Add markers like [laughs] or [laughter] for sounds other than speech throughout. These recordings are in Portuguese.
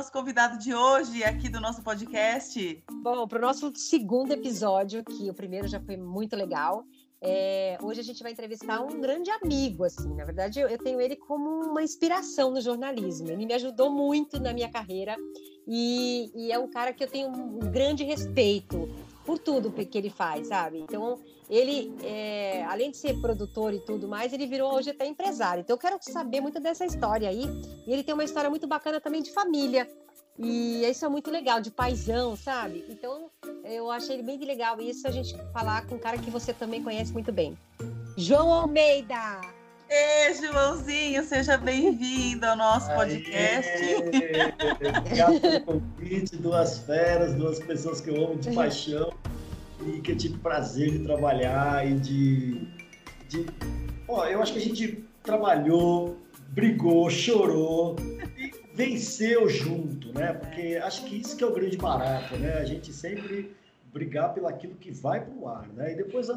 nosso convidado de hoje aqui do nosso podcast? Bom, para o nosso segundo episódio, que o primeiro já foi muito legal, é, hoje a gente vai entrevistar um grande amigo, assim. Na verdade, eu, eu, tenho ele como uma inspiração no jornalismo. Ele me ajudou muito na minha carreira e, e é um cara que eu tenho um grande respeito por tudo que ele faz, sabe? Então, ele, é, além de ser produtor e tudo mais, ele virou hoje até empresário. Então, eu quero saber muito dessa história aí. E ele tem uma história muito bacana também de família. E isso é muito legal, de paisão, sabe? Então, eu achei bem legal isso a gente falar com um cara que você também conhece muito bem. João Almeida! Ei, Joãozinho, seja bem-vindo ao nosso podcast. Obrigado pelo convite, duas feras, duas pessoas que eu amo de paixão e que eu tive prazer de trabalhar e de. de... Ó, eu acho que a gente trabalhou, brigou, chorou e venceu junto, né? Porque acho que isso que é o grande barato, né? A gente sempre brigar pelo aquilo que vai para o ar, né? E depois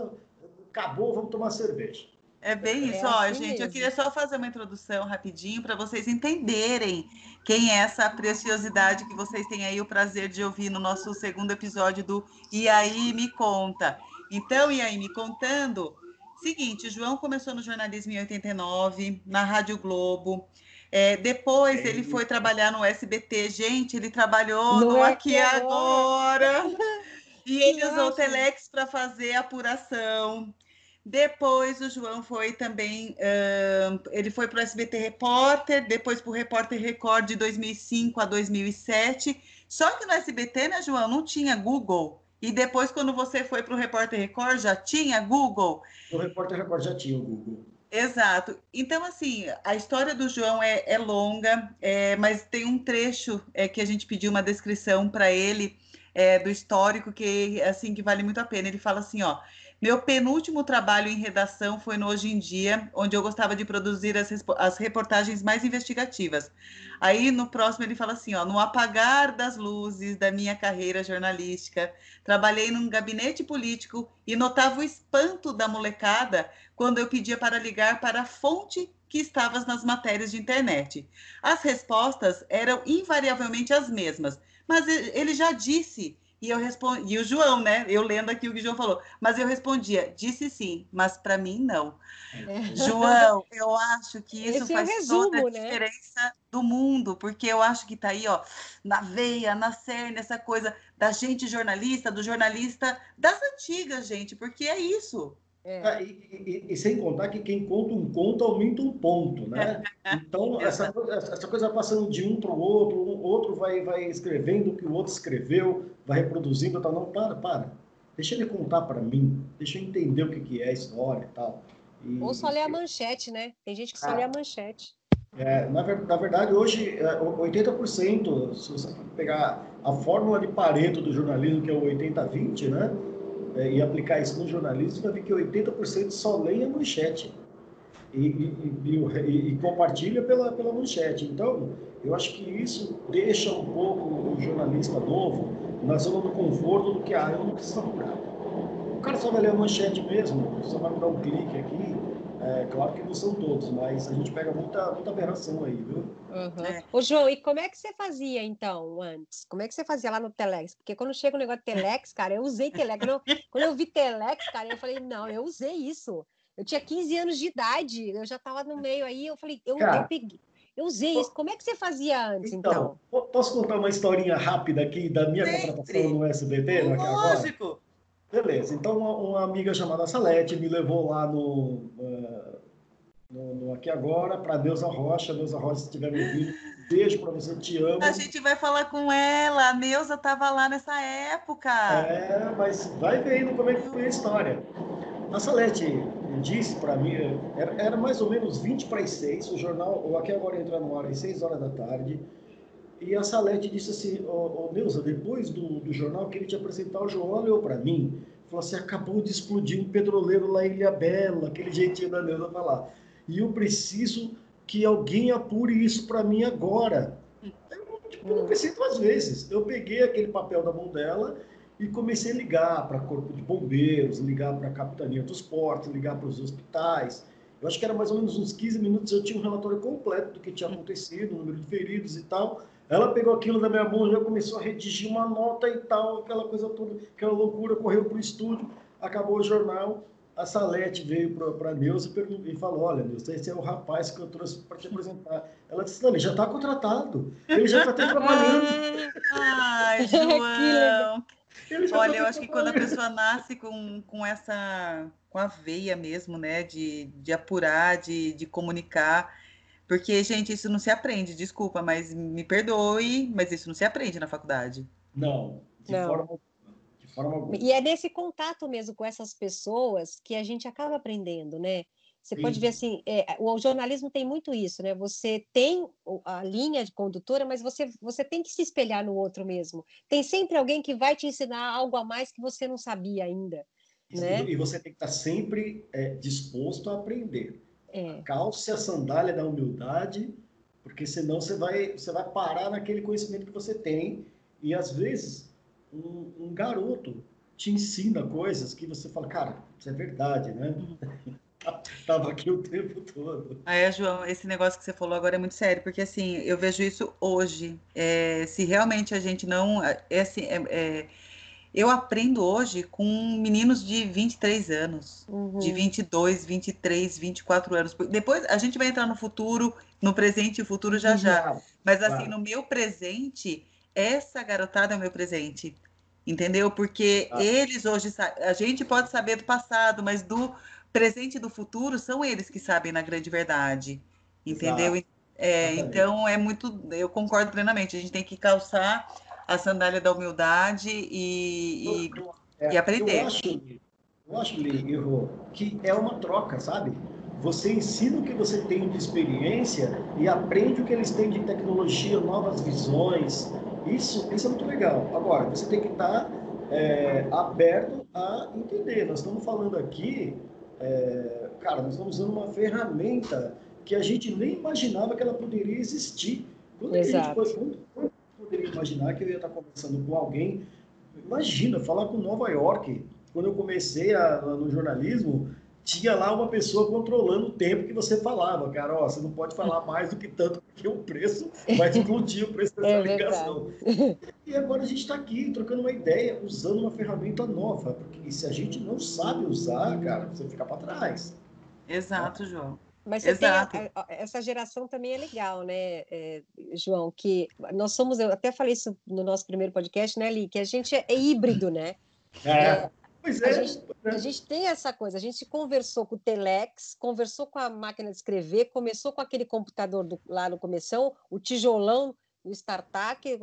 acabou, vamos tomar cerveja. É bem é isso, ó, assim gente. Mesmo. Eu queria só fazer uma introdução rapidinho para vocês entenderem quem é essa preciosidade que vocês têm aí o prazer de ouvir no nosso segundo episódio do E aí me conta. Então, e aí me contando, seguinte, João começou no jornalismo em 89, na Rádio Globo. É, depois ele foi trabalhar no SBT. Gente, ele trabalhou no, no Aqui Agora. agora. [laughs] E ele usou o Telex para fazer apuração. Depois o João foi também, uh, ele foi para o SBT Repórter, depois para o Repórter Record de 2005 a 2007. Só que no SBT, né, João, não tinha Google. E depois, quando você foi para o Repórter Record, já tinha Google. O Repórter Record já tinha o Google. Exato. Então, assim, a história do João é, é longa, é, mas tem um trecho é, que a gente pediu uma descrição para ele é, do histórico que assim que vale muito a pena. Ele fala assim, ó. Meu penúltimo trabalho em redação foi no Hoje em Dia, onde eu gostava de produzir as, as reportagens mais investigativas. Aí no próximo ele fala assim: ó, no apagar das luzes da minha carreira jornalística, trabalhei num gabinete político e notava o espanto da molecada quando eu pedia para ligar para a fonte que estava nas matérias de internet. As respostas eram invariavelmente as mesmas, mas ele já disse e eu respondi, e o João, né? Eu lendo aqui o que o João falou, mas eu respondia, disse sim, mas para mim não. É. João, eu acho que isso Esse faz é resumo, toda a né? diferença do mundo, porque eu acho que está aí, ó, na veia, na cerne, essa coisa da gente jornalista, do jornalista das antigas, gente, porque é isso. É. Ah, e, e, e, sem contar que quem conta um conto aumenta um ponto, né? [laughs] Então, essa, essa coisa passando de um para o outro, o outro vai, vai escrevendo o que o outro escreveu, vai reproduzindo, tal. Não, para, para. Deixa ele contar para mim, deixa eu entender o que, que é a história e tal. E, Ou só ler a manchete, né? Tem gente que só ah, lê a manchete. É, na, na, verdade, hoje, 80%, é, se você pegar a fórmula de Pareto do jornalismo, que é o 80-20, né? É, e aplicar isso no jornalismo, vai ver que 80% só leem a manchete e, e, e, e, compartilha pela, pela manchete. Então, eu acho que isso deixa um pouco o jornalista novo na zona do conforto do que, ah, eu não preciso procurar. O cara só vai ler a manchete mesmo, só vai dar um clique aqui, é, claro que não são todos, mas a gente pega muita, muita aberração aí, viu? Uhum. É. Ô, João, e como é que você fazia, então, antes? Como é que você fazia lá no Telex? Porque quando chega o negócio de Telex, cara, eu usei Telex. Quando eu, quando eu vi Telex, cara, eu falei, não, eu usei isso. Eu tinha 15 anos de idade, eu já estava no meio aí, eu falei, eu, cara, eu peguei. Eu usei isso. Como é que você fazia antes, então? então? Posso contar uma historinha rápida aqui da minha Sempre. contratação no SBT? Lógico. Beleza, então uma, uma, amiga chamada Salete me levou lá no, uh, no, no, Aqui Agora para Deusa Rocha. Deusa Rocha, se estiver me ouvindo, beijo para você, te amo. A gente vai falar com ela, a Neuza estava lá nessa época. É, mas vai vendo como é que foi a história. A Salete disse para mim, era, era, mais ou menos 20 para as 6, o jornal, o Aqui Agora entra no ar às 6 horas da tarde. E a Salete disse assim, ô, oh, Neuza, depois do, do jornal, queria te apresentar o João, olhou para mim, falou assim, acabou de explodir um petroleiro lá em Ilha Bela, aquele jeitinho da Neuza falar. E eu preciso que alguém apure isso para mim agora. Eu, tipo, não pensei duas vezes. Eu peguei aquele papel da mão dela e comecei a ligar para corpo de bombeiros, ligar para a capitania dos portos, ligar para os hospitais. Eu acho que era mais ou menos uns 15 minutos, eu tinha um relatório completo do que tinha acontecido, o número de feridos e tal. Ela pegou aquilo da minha mão, já começou a redigir uma nota e tal, aquela coisa toda, aquela loucura, correu para o estúdio, acabou o jornal. A Salete veio para a Neuza e falou: Olha, Neuza, esse é o rapaz que eu trouxe para te apresentar. Ela disse: Não, ele já está contratado, ele já está até trabalhando. [laughs] Ai, [laughs] João. Olha, eu acho que quando a pessoa nasce com, com essa com a veia mesmo, né, de, de apurar, de, de comunicar, porque, gente, isso não se aprende, desculpa, mas me perdoe, mas isso não se aprende na faculdade. Não, de não. forma e é nesse contato mesmo com essas pessoas que a gente acaba aprendendo, né? Você Sim. pode ver assim, é, o jornalismo tem muito isso, né? Você tem a linha de condutora, mas você, você tem que se espelhar no outro mesmo. Tem sempre alguém que vai te ensinar algo a mais que você não sabia ainda. Né? E você tem que estar sempre é, disposto a aprender. É. Calce a sandália da humildade, porque senão você vai, você vai parar naquele conhecimento que você tem. E às vezes um, um garoto te ensina coisas que você fala, cara, isso é verdade, né? [laughs] Tava aqui o tempo todo. É, João, esse negócio que você falou agora é muito sério, porque assim, eu vejo isso hoje. É, se realmente a gente não. É assim, é, é, eu aprendo hoje com meninos de 23 anos, uhum. de 22, 23, 24 anos. Depois a gente vai entrar no futuro, no presente e futuro já já. Mas assim, no meu presente, essa garotada é o meu presente. Entendeu? Porque ah. eles hoje, a gente pode saber do passado, mas do presente e do futuro são eles que sabem na grande verdade. Entendeu? É, então é muito, eu concordo plenamente. A gente tem que calçar a sandália da humildade e, e, é, e aprender. Eu acho, eu acho que é uma troca, sabe? Você ensina o que você tem de experiência e aprende o que eles têm de tecnologia, novas visões, isso, isso é muito legal. Agora, você tem que estar é, aberto a entender. Nós estamos falando aqui, é, cara, nós estamos usando uma ferramenta que a gente nem imaginava que ela poderia existir. Quando Exato. a gente quando, imaginar que eu ia estar conversando com alguém? Imagina, falar com Nova York. Quando eu comecei a, no jornalismo, tinha lá uma pessoa controlando o tempo que você falava, cara, ó, você não pode falar [laughs] mais do que tanto, porque o preço vai explodir o preço dessa é ligação. E agora a gente está aqui trocando uma ideia, usando uma ferramenta nova, porque se a gente não sabe usar, cara, você fica para trás. Exato, João. Mas Exato. Tem, essa geração também é legal, né, é, João? Que nós somos, eu até falei isso no nosso primeiro podcast, né, Li? Que a gente é, é híbrido, né? É. é Pois é. A gente, a gente, tem essa coisa, a gente conversou com o Telex, conversou com a máquina de escrever, começou com aquele computador do, lá no começou, o tijolão o startup, eh,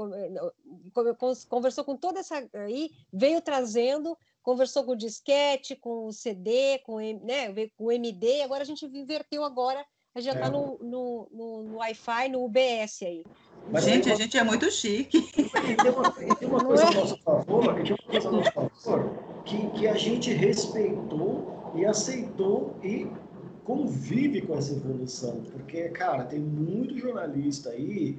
conversou com toda essa aí, veio trazendo, conversou com o disquete, com o CD, com, né, com o MD, agora a gente inverteu agora, a gente já está é. no, no, no, no Wi-Fi, no UBS aí. Mas gente, a gente é muito chique. tem uma, tem uma coisa a nosso favor, tem uma coisa a nosso favor, que, que a gente respeitou e aceitou e convive com essa evolução. Porque, cara, tem muito jornalista aí,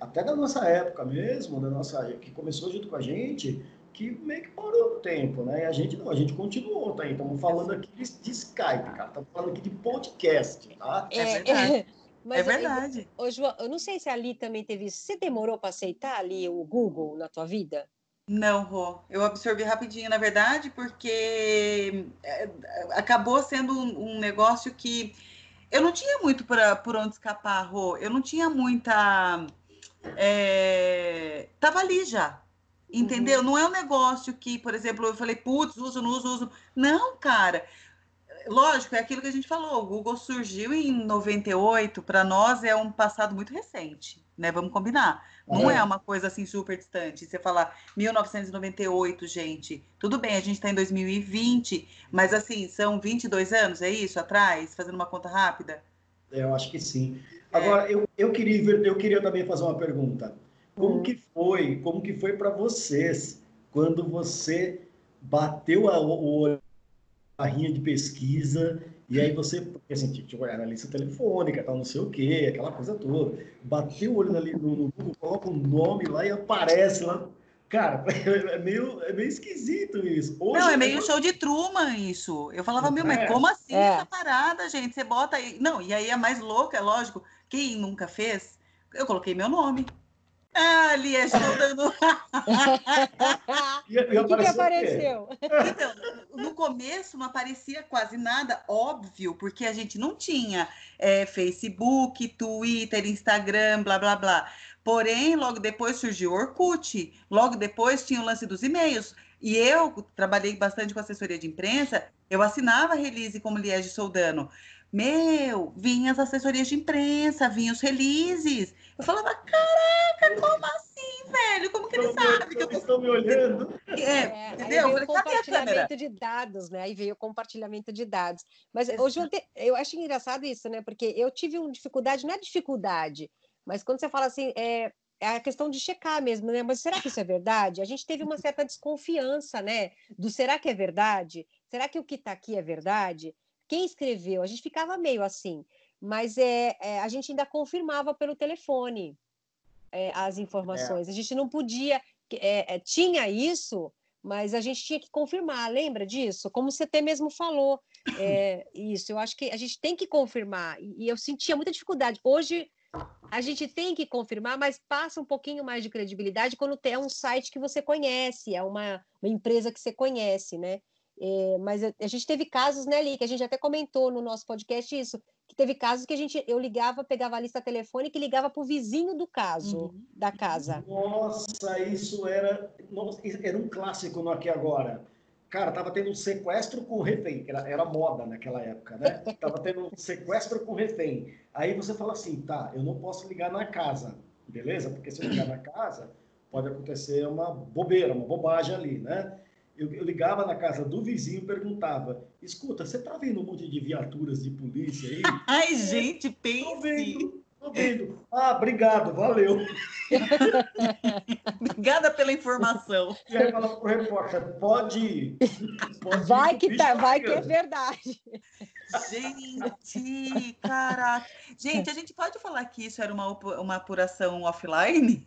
até da nossa época mesmo, da nossa, que começou junto com a gente, que meio que parou no tempo, né? E a gente não, a gente continuou, tá? Estamos falando aqui de, de Skype, cara. Estamos falando aqui de podcast, tá? É, é verdade. É, mas é verdade. Eu, João, eu não sei se a Ali também teve isso. Você demorou para aceitar ali o Google na tua vida? Não, Rô. Eu absorvi rapidinho, na verdade, porque é, acabou sendo um, um negócio que eu não tinha muito pra, por onde escapar, Rô. Eu não tinha muita. É... Tava ali já. Entendeu? Uhum. Não é um negócio que, por exemplo, eu falei, putz, uso, não uso, uso. Não, cara lógico, é aquilo que a gente falou. O Google surgiu em 98, para nós é um passado muito recente, né? Vamos combinar. Não é. é uma coisa assim super distante. Você falar 1998, gente, tudo bem, a gente está em 2020, mas assim, são 22 anos, é isso, atrás, fazendo uma conta rápida? É, eu acho que sim. Agora, é. eu, eu, queria, eu queria também fazer uma pergunta. Como hum. que foi, como que foi para vocês quando você bateu a, o olho barrinha de pesquisa, e aí você, assim, tipo, é analista telefônica, tal, não sei o quê, aquela coisa toda. Bateu o olho ali no, no Google, coloca o um nome lá e aparece lá. Cara, [laughs] é meio, é meio esquisito isso. Hoje, não, é meio show de Truman isso. Eu falava, meu, mas é. como assim é. essa parada, gente? Você bota aí. Não, e aí é mais louco, é lógico. Quem nunca fez? Eu coloquei meu nome. Ah, ali, estou dando. [laughs] E, e o que, que apareceu? Então, no começo não aparecia quase nada, óbvio, porque a gente não tinha é, Facebook, Twitter, Instagram, blá blá blá. Porém, logo depois surgiu o Orkut, logo depois tinha o lance dos e-mails. E eu trabalhei bastante com assessoria de imprensa, eu assinava a release como Liege Soldano. Meu, vinha as assessorias de imprensa, vinham os releases. Eu falava, caraca, como assim, velho? Como que ele Estão me- sabe que eu tô... Estão me olhando. É, É, entendeu? Aí Eu veio o falei, câmera? compartilhamento de dados, né? Aí veio o compartilhamento de dados. Mas hoje eu, te- eu acho engraçado isso, né? Porque eu tive uma dificuldade, não é dificuldade, mas quando você fala assim, é, é a questão de checar mesmo, né? Mas será que isso é verdade? A gente teve uma certa desconfiança, né? Do será que é verdade? Será que o que está aqui é verdade? Quem escreveu? A gente ficava meio assim, mas é, é, a gente ainda confirmava pelo telefone é, as informações. A gente não podia, é, é, tinha isso, mas a gente tinha que confirmar. Lembra disso? Como você até mesmo falou, é, [coughs] isso. Eu acho que a gente tem que confirmar. E, e eu sentia muita dificuldade. Hoje a gente tem que confirmar, mas passa um pouquinho mais de credibilidade quando tem- é um site que você conhece, é uma, uma empresa que você conhece, né? É, mas a, a gente teve casos, né, Li, que a gente até comentou no nosso podcast isso, que teve casos que a gente, eu ligava, pegava a lista telefônica e ligava para o vizinho do caso, Uhum. da casa. Nossa, isso era, nossa, era um clássico no Aqui Agora. Cara, tava tendo um sequestro com refém, que era, era moda naquela época, né? [laughs] Tava tendo um sequestro com refém. Aí você fala assim, tá, eu não posso ligar na casa, beleza? Porque se eu ligar na casa, pode acontecer uma bobeira, uma bobagem ali, né? Eu, eu ligava na casa do vizinho e perguntava, escuta, você tá vendo um monte de viaturas de polícia aí? [laughs] Ai, gente, Tô pense. vendo, tô vendo. Ah, obrigado, valeu. [laughs] Obrigada pela informação. E aí falava pro repórter, pode ir. Pode Vai o que, bicho tá, vai que é verdade. Gente, caraca. Gente, a gente pode falar que isso era uma, uma apuração offline?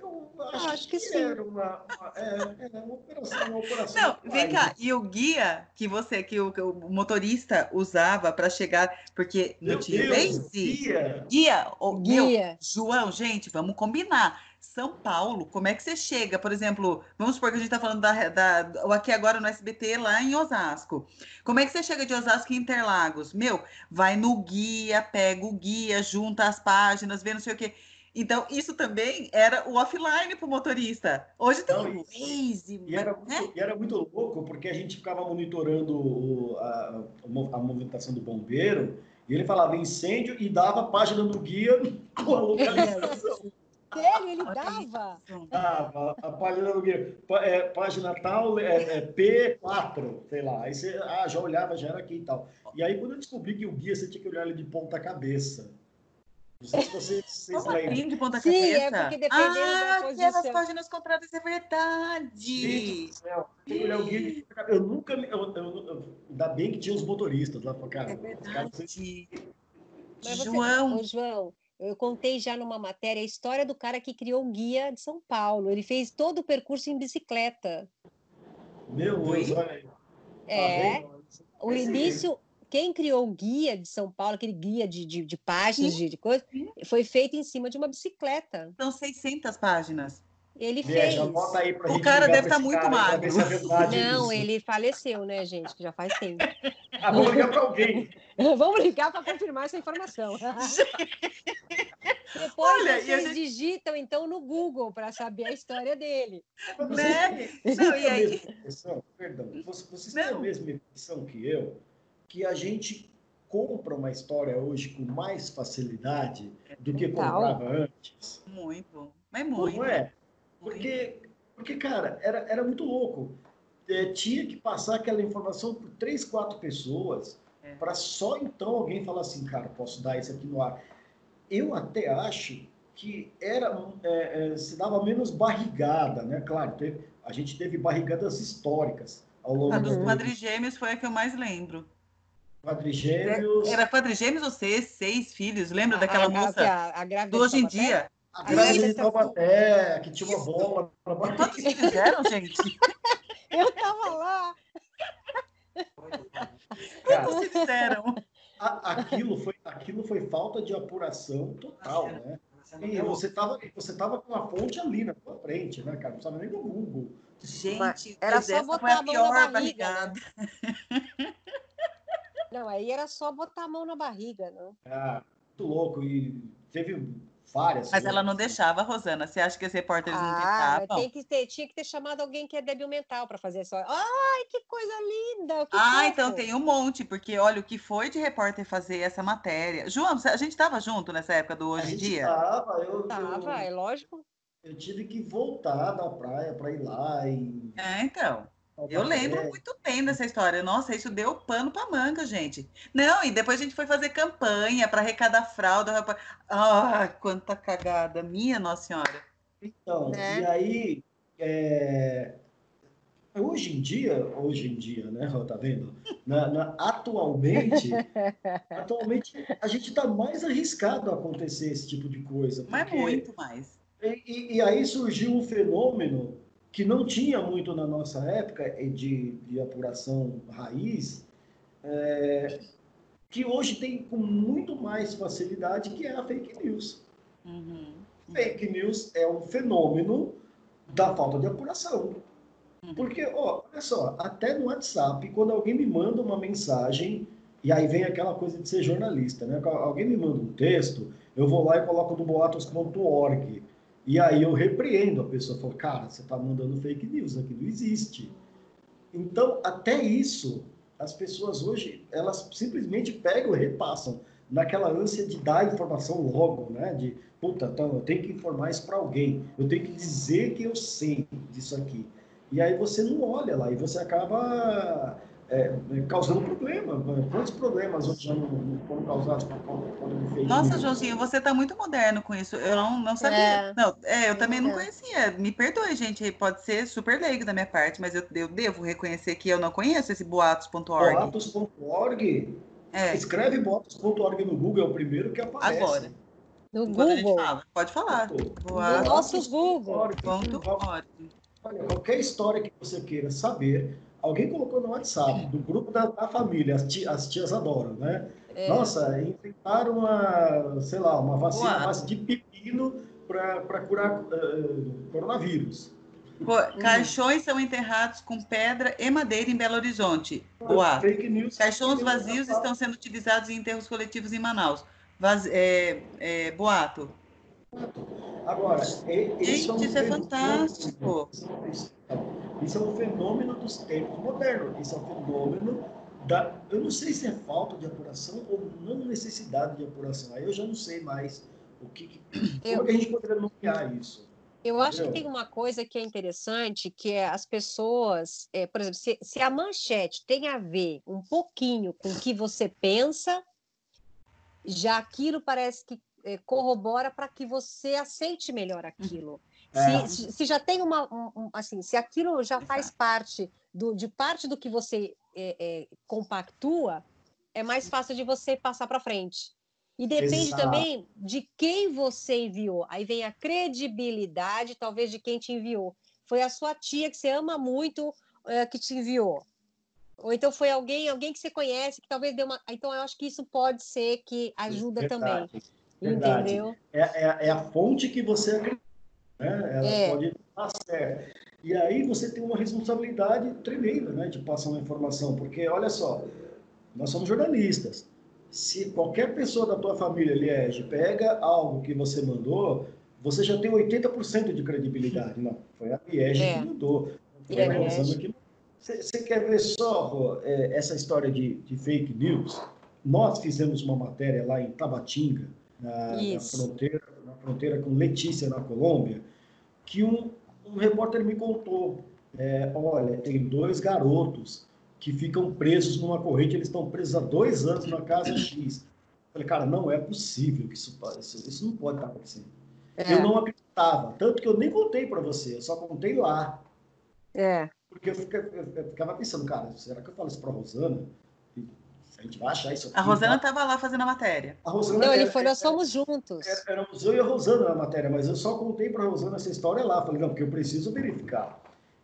Eu Ah, acho que sim. Era uma, uma- é, é uma operação, uma operação. Não, vem cá. E o guia que você, que o, que o motorista usava para chegar, porque não Meu tinha Deus, guia. Guia, meu, Guia. João, gente, vamos combinar. São Paulo, como é que você chega? Por exemplo, vamos supor que a gente está falando da, da, o aqui agora no SBT lá em Osasco. Como é que você chega de Osasco em Interlagos? Meu, vai no guia, pega o guia, junta as páginas, vê não sei o quê. Então, isso também era o offline para o motorista. Hoje tem Não, o Waze, E era, né? muito, e era muito louco, porque a gente ficava monitorando o- a, a mo- a movimentação do bombeiro, e ele falava incêndio e dava a página do guia [laughs] com a localização. Sério, ele dava? Dava a página do guia. É, página tal, é, é P4, sei lá. Aí você ah, já olhava, já era aqui e tal. E aí, quando eu descobri que o guia você tinha que olhar ele de ponta cabeça. Não sei se vocês, vocês Como lembram. assim, de ponta Sim, cabeça? é porque dependendo da ah, as posição. páginas compradas, é verdade. Gente. Eu nunca. me- Eu, eu, eu- ainda bem que tinha os motoristas lá. Cara, É verdade. Mas você- João, Ô, João, eu contei já numa matéria a história do cara que criou o guia de São Paulo. Ele fez todo o percurso em bicicleta. Meu Deus, Oi? olha aí. Tá É, vendo? o início, quem criou o guia de São Paulo, aquele guia de, de, de páginas, de, de coisa, Sim. foi feito em cima de uma bicicleta. são 600 páginas. Ele fez. aí pra O cara deve pra tá muito cara magro. é Não, ele faleceu, né, gente? Que já faz tempo. [laughs] Ah, [laughs] vamos ligar pra alguém. Vamos ligar para confirmar essa informação. [laughs] Depois Olha, vocês gente- digitam então no Google para saber a história dele. Né? Não, e aí- perdão, vocês, vocês têm a mesma impressão que eu, que a gente compra uma história hoje com mais facilidade do que Total. comprava antes? Muito. Mas muito. Não é? muito. Porque, porque cara, era, era muito louco. É, tinha que passar aquela informação por três, quatro pessoas É. para só então alguém falar assim, cara, posso dar isso aqui no ar. Eu até acho que era é, é, se dava menos barrigada, né? Claro, teve- a gente teve barrigadas históricas ao longo A dos quadrigêmeos foi a que eu mais lembro. Quadrigêmeos. Era quadrigêmeos ou seis, seis filhos. Lembra daquela A- a- moça A, a grávida do hoje em dia? A grávida de Taubaté, que tinha uma bola Quantos filhos eram, gente? [laughs] Eu tava lá. Quantos filhos eram? A- aquilo, foi, aquilo foi falta de apuração total, né? E você tava, você tava com a fonte ali na sua frente, né, cara? Não precisava nem do Google. Gente, era só botar a mão na barriga. Né? Não, aí era só botar a mão na barriga, né? Ah, muito louco. E teve várias. Mas ela não deixava, Rosana. Você acha que os repórteres ah, não deixavam? Tem que ter, tinha que ter chamado alguém que é débil mental para fazer isso. Ai, que coisa linda! Que ah, fofo. então tem um monte, porque olha o que foi de repórter fazer essa matéria. João, a gente estava junto nessa época do Hoje em Dia? Estava, eu. Tava, é lógico. Eu tive que voltar da praia para ir lá e. É, então. Eu lembro muito bem dessa história. Nossa, isso deu pano para manga, gente. Não, e depois a gente foi fazer campanha para arrecadar fralda. Ah, quanta cagada, minha Nossa Senhora. Então, é. e aí, é... hoje em dia, hoje em dia, né, tá vendo? Na, na, atualmente, [laughs] atualmente a gente está mais arriscado a acontecer esse tipo de coisa. Porque... Mas muito mais. E, e, aí surgiu um fenômeno que não tinha muito na nossa época de, de apuração raiz, é, que hoje tem com muito mais facilidade, que é a fake news. Uhum. Fake news é um fenômeno da falta de apuração. Uhum. Porque, ó, olha só, até no WhatsApp, quando alguém me manda uma mensagem, e aí vem aquela coisa de ser jornalista, né? Alguém me manda um texto, eu vou lá e coloco no boatos.org. E aí eu repreendo a pessoa, falo, cara, você está mandando fake news, aqui não existe. Então, até isso, as pessoas hoje, elas simplesmente pegam e repassam naquela ânsia de dar informação logo, né? De, puta, então eu tenho que informar isso para alguém, eu tenho que dizer que eu sei disso aqui. E aí você não olha lá e você acaba é, causando problema. Quantos problemas hoje já não foram causados por conta do fake Nossa, Joãozinho, você está muito moderno com isso. Eu não, não sabia. É. Não, é, eu também não conhecia. Me perdoe, gente, pode ser super leigo da minha parte, mas eu, eu devo reconhecer que eu não conheço esse boatos.org. Boatos.org? É. Escreve boatos.org no Google, é o primeiro que aparece. Agora. No Google. Fala. Pode falar. No nosso Google. Org. Olha, qualquer história que você queira saber, Alguém colocou no WhatsApp, do grupo da, da família, as, tia, as, tias adoram, né? É. Nossa, inventaram uma, sei lá, uma vacina base de pepino para curar uh, coronavírus. Caixões são enterrados com pedra e madeira em Belo Horizonte. Boa. Caixões vazios estão sendo utilizados em enterros coletivos em Manaus. Vaz, é, é, boato. Agora, Gente, é um isso é fantástico. Isso é um fenômeno dos tempos modernos. Isso é um fenômeno da. Eu não sei se é falta de apuração ou não necessidade de apuração. Aí eu já não sei mais o que. [clears throat] eu, como é que a gente poderia nomear isso? Eu acho que tem uma coisa que é interessante, que é as pessoas, é, por exemplo, se, se, a manchete tem a ver um pouquinho com o que você pensa, já aquilo parece que é, corrobora para que você aceite melhor aquilo. É. Se, se, já tem uma, um, assim, se aquilo já faz parte do, de parte do que você é, é, compactua, é mais fácil de você passar para frente. E depende Exato. também de quem você enviou. Aí vem a credibilidade, talvez, de quem te enviou. Foi a sua tia que você ama muito é, que te enviou. Ou então foi alguém, alguém que você conhece, que talvez deu uma. Então eu acho que isso pode ser que ajuda Verdade. também. Verdade. Entendeu? É, é, é, a fonte que você acredita. Né? Ela é. pode estar certa. E aí você tem uma responsabilidade tremenda né, de passar uma informação, porque olha só, nós somos jornalistas. Se qualquer pessoa da tua família, Liege, pega algo que você mandou, você já tem 80% de credibilidade. Não, foi a Liege é. que mandou. Foi a que... Você quer ver só é, essa história de, de fake news? Nós fizemos uma matéria lá em Tabatinga, na, na, fronteira, fronteira com Letícia, na Colômbia, que um, um repórter me contou, é, olha, tem dois garotos que ficam presos numa corrente, eles estão presos há dois anos na casa X. Eu falei, cara, não é possível que isso, isso, isso não pode estar acontecendo. É. Eu não acreditava, tanto que eu nem contei para você, eu só contei lá. É. Porque eu ficava, eu ficava pensando, cara, será que eu falo isso para Rosana? A gente vai achar isso aqui. A Rosana estava lá fazendo a matéria. A Rosana não, ele foi, nós somos juntos. Éramos eu e a Rosana na matéria, mas eu só contei para a Rosana essa história lá. Falei, não, porque eu preciso verificar.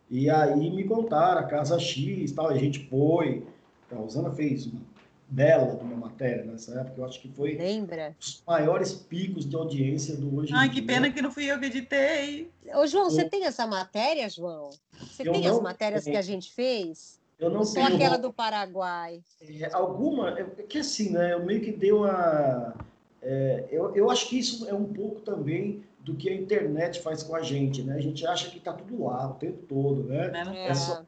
E aí me contaram a casa X tal, a gente foi. A Rosana fez uma bela de uma matéria nessa época. Eu acho que foi Lembra? os maiores picos de audiência do hoje. Ai, que pena que não fui eu que editei. Ô, João, você tem essa matéria, João? Você Eu tem não as matérias tenho. que a gente fez? Eu não Só tenho aquela do Paraguai. É, alguma, é que assim, né? Eu meio que dei uma. é, eu, eu acho que isso é um pouco também do que a internet faz com a gente, né? A gente acha que tá tudo lá o tempo todo, né? Né? Não É, É só-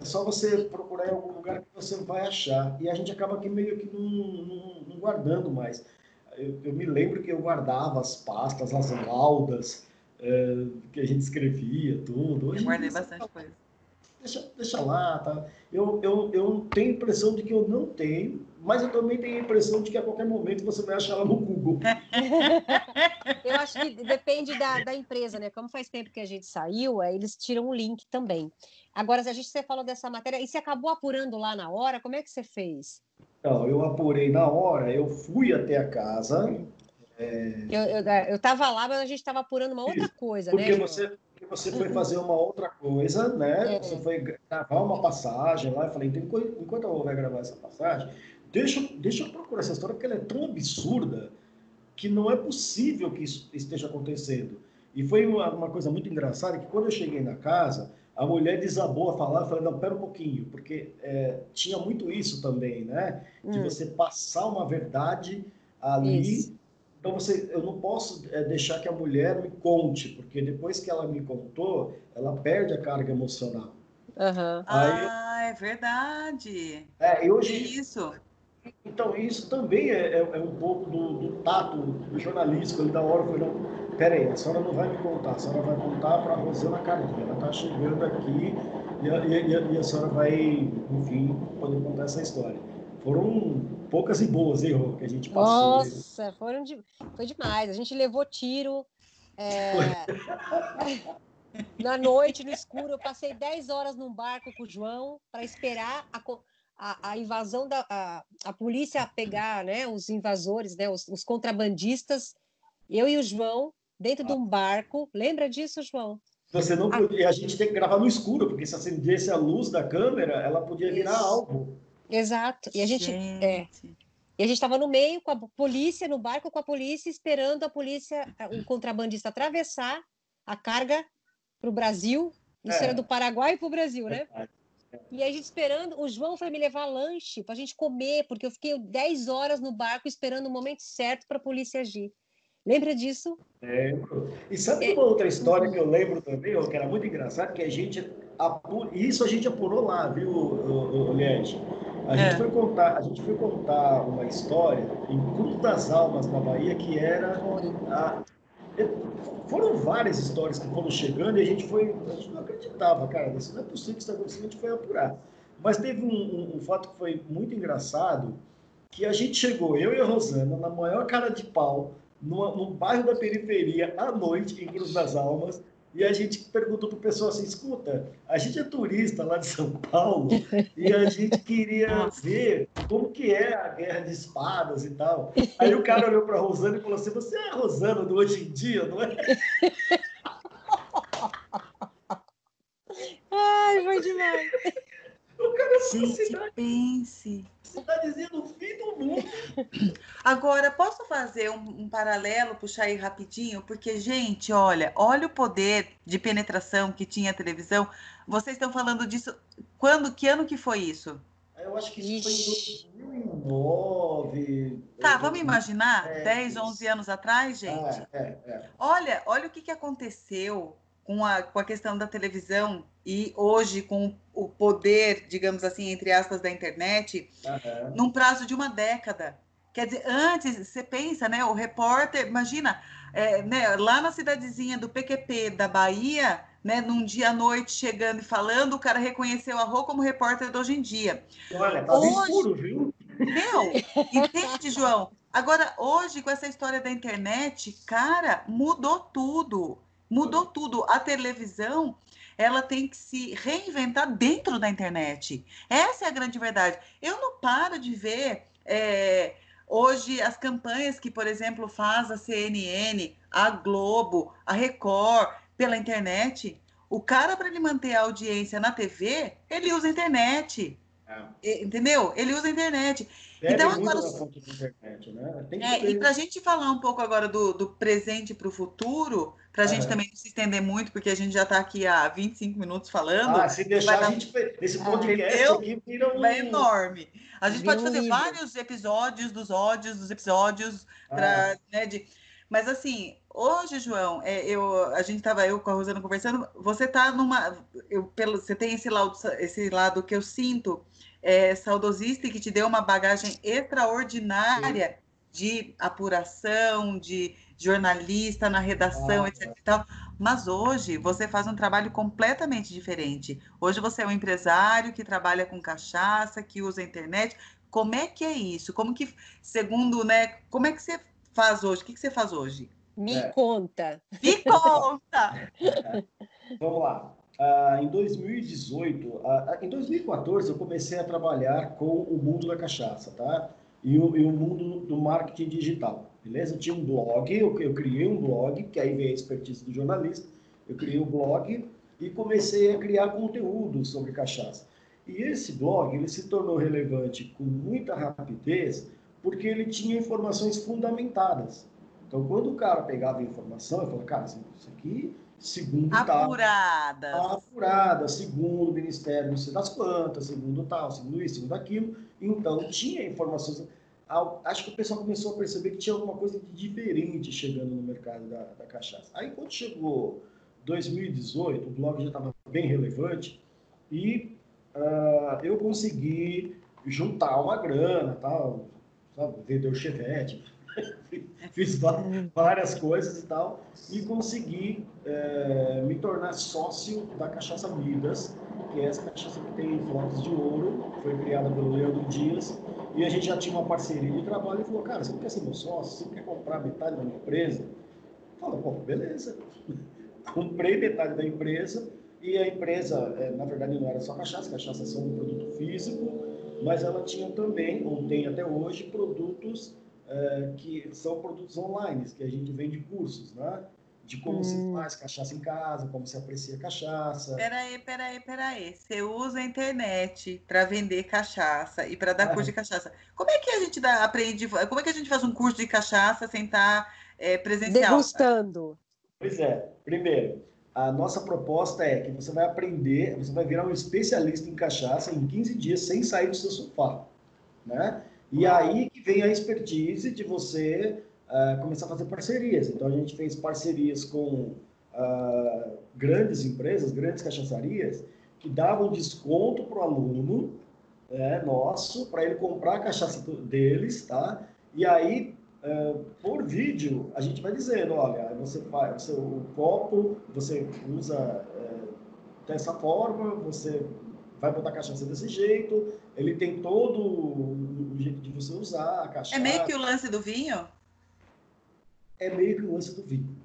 É só você procurar em algum lugar que você vai achar. E a gente acaba aqui meio que não, não- não guardando mais. Eu, eu me lembro que eu guardava as pastas, as laudas é, que a gente escrevia, tudo. Hoje Eu guardei bastante coisa. Deixa, deixa lá, tá? Eu, eu, eu tenho a impressão de que eu não tenho, mas eu também tenho a impressão de que a qualquer momento você vai achar lá no Google. [laughs] Eu acho que depende da, da empresa, né? Como faz tempo que a gente saiu, eles tiram um link também. Agora, se a gente você falou dessa matéria, e você acabou apurando lá na hora, como é que você fez? Então, eu apurei na hora, eu fui até a casa, Eu, eu, eu tava lá, mas a gente estava apurando uma outra coisa, né? porque você, porque você foi fazer uma outra coisa, né? É. Você foi gravar uma passagem lá, eu falei, então, enquanto eu vou gravar essa passagem, deixa, eu- deixa eu procurar essa história, porque ela é tão absurda que não é possível que isso esteja acontecendo. E foi uma, uma coisa muito engraçada, que quando eu cheguei na casa, a mulher desabou a falar, falei, não, pera um pouquinho, porque é, tinha muito isso também, né? De Hum. você passar uma verdade ali. Isso. Então você, eu não posso é, deixar que a mulher me conte, porque depois que ela me contou, ela perde a carga emocional. Aham. Aí Ah, é verdade. É, e hoje, isso? então isso também é, é- é um pouco do, do tato do jornalístico. Ele da hora foi, não, peraí, a senhora não vai me contar, a senhora vai contar para a Rosana Cardinha. Ela está chegando aqui e a, e, a, e a senhora vai, enfim, poder contar essa história. Foram poucas e boas, hein, Rô, que a gente passou. Nossa, foram de... foi demais. A gente levou tiro. é, [laughs] Na noite, no escuro, eu passei 10 horas num barco com o João para esperar a, a, a invasão da a, a polícia pegar né, os invasores, né, os, os contrabandistas. Eu e o João dentro de um barco. Lembra disso, João? Você não Ah. podia, a gente tem que gravar no escuro, porque se acendesse a luz da câmera, ela podia virar Isso. algo. Exato. E a gente é, E a gente estava no meio com a polícia, no barco com a polícia, esperando a polícia, o contrabandista atravessar a carga para o Brasil. Isso É. era do Paraguai para o Brasil, né? E a gente esperando, o João foi me levar lanche para a gente comer, porque eu fiquei 10 horas no barco esperando o momento certo para a polícia agir. Lembra disso? Lembro. E sabe É. uma outra história que eu lembro também, que era muito engraçado, que a gente apurou, isso a gente apurou lá, viu, Liege? A gente É. foi contar, a gente foi contar uma história em Cruz das Almas, na Bahia, que era a- foram várias histórias que foram chegando e a gente foi, a gente não acreditava, cara, isso não é possível que isso acontecendo, a gente foi apurar. Mas teve um, um- um fato que foi muito engraçado, que a gente chegou, eu e a Rosana, na maior cara de pau, numa, num bairro da periferia, à noite, em Cruz das Almas, e a gente perguntou para o pessoal assim, escuta, a gente é turista lá de São Paulo e a gente queria [laughs] ver como que é a guerra de espadas e tal. Aí o cara olhou para a Rosana e falou assim, você é a Rosana do hoje em dia, não é? [laughs] Ai, foi demais. O cara Gente, cidade, pense. cidadezinha do fim do mundo. [coughs] Agora, posso fazer um, um paralelo, puxar aí rapidinho? Porque, gente, olha, olha o poder de penetração que tinha a televisão. Vocês estão falando disso. Quando, que ano que foi isso? Eu acho que isso Ixi. foi em 2009. Tá, vamos imaginar? É, 10, isso. 11 anos atrás, gente? É, é, é. Olha, olha o que, que aconteceu com a, com a questão da televisão e hoje com o poder, digamos assim, entre aspas, da internet, Aham. num prazo de uma década. Quer dizer, antes, você pensa, né? O repórter, imagina, é, né, lá na cidadezinha do PQP da Bahia, né, num dia à noite chegando e falando, o cara reconheceu a Rô como repórter de hoje em dia. Olha, tá Hoje- escuro, viu? Meu, entende, João? Agora, hoje, com essa história da internet, cara, mudou tudo. Mudou tudo. A televisão, ela tem que se reinventar dentro da internet. Essa é a grande verdade. Eu não paro de ver é, hoje as campanhas que, por exemplo, faz a CNN, a Globo, a Record, pela internet. O cara, para ele manter a audiência na TV, ele usa a internet. É. Entendeu? Ele usa a internet. Então, agora. Internet, né? é, e para a gente falar um pouco agora do, do presente para o futuro, para a gente também não se estender muito, porque a gente já está aqui há 25 minutos falando. Ah, se deixar, a gente. Esse ah, podcast ah, aqui vira um. É enorme. A gente pode fazer vários episódios dos ódios, dos episódios, pra, ah. né, de... mas assim, hoje, João, é, eu, a gente estava eu com a Rosana conversando, você tá numa. Eu, pelo, você tem esse lado, esse lado que eu sinto é, saudosista e que te deu uma bagagem extraordinária Sim. de apuração, de jornalista na redação, ah, etc. Tal. Mas hoje você faz um trabalho completamente diferente. Hoje você é um empresário que trabalha com cachaça, que usa a internet. Como é que é isso? Como que, segundo, né? Como é que você faz hoje? O que, que você faz hoje? Me é. conta. Me conta! [laughs] Vamos lá. Ah, em 2018, ah, em 2014 eu comecei a trabalhar com o mundo da cachaça, tá? E o, e o mundo do marketing digital, beleza? Eu tinha um blog, eu, eu criei um blog, que aí veio a expertise do jornalista, eu criei um blog e comecei a criar conteúdo sobre cachaça. E esse blog, ele se tornou relevante com muita rapidez, porque ele tinha informações fundamentadas. Então, quando o cara pegava informação, eu falava, cara, isso aqui segundo apurada. tal. Apurada. segundo o Ministério não sei das quantas, segundo tal, segundo isso, segundo aquilo. Então, tinha informações. Acho que o pessoal começou a perceber que tinha alguma coisa de diferente chegando no mercado da, da cachaça. Aí, quando chegou 2018, o blog já estava bem relevante e uh, eu consegui juntar uma grana, tal, sabe, vender o Chevette, [laughs] fiz várias coisas e tal, e consegui é, me tornar sócio da Cachaça Midas, que é essa cachaça que tem flotas de ouro, foi criada pelo Leandro Dias, e a gente já tinha uma parceria de trabalho e falou, cara, você não quer ser meu sócio? Você quer comprar metade da minha empresa? Fala, pô, beleza. [laughs] Comprei metade da empresa, e a empresa, é, na verdade, não era só cachaça, cachaça é só um produto físico, mas ela tinha também, ou tem até hoje, produtos é, que são produtos online, que a gente vende cursos, né? De como hum. se faz cachaça em casa, como se aprecia cachaça. Peraí, peraí, peraí. Você usa a internet para vender cachaça e para dar curso de cachaça. Como é que a gente dá, aprende? Como é que a gente faz um curso de cachaça sem estar é, presencial? Degustando. Pois é. Primeiro, a nossa proposta é que você vai aprender, você vai virar um especialista em cachaça em 15 dias sem sair do seu sofá, né? E aí que vem a expertise de você uh, começar a fazer parcerias. Então, a gente fez parcerias com uh, grandes empresas, grandes cachaçarias, que davam desconto para o aluno é, nosso, para ele comprar a cachaça deles, tá? E aí, uh, por vídeo, a gente vai dizendo, olha, você faz o copo, você usa dessa forma, você vai botar a cachaça desse jeito, ele tem todo o jeito de você usar a cachaça. É meio que o lance do vinho? É meio que o lance do vinho.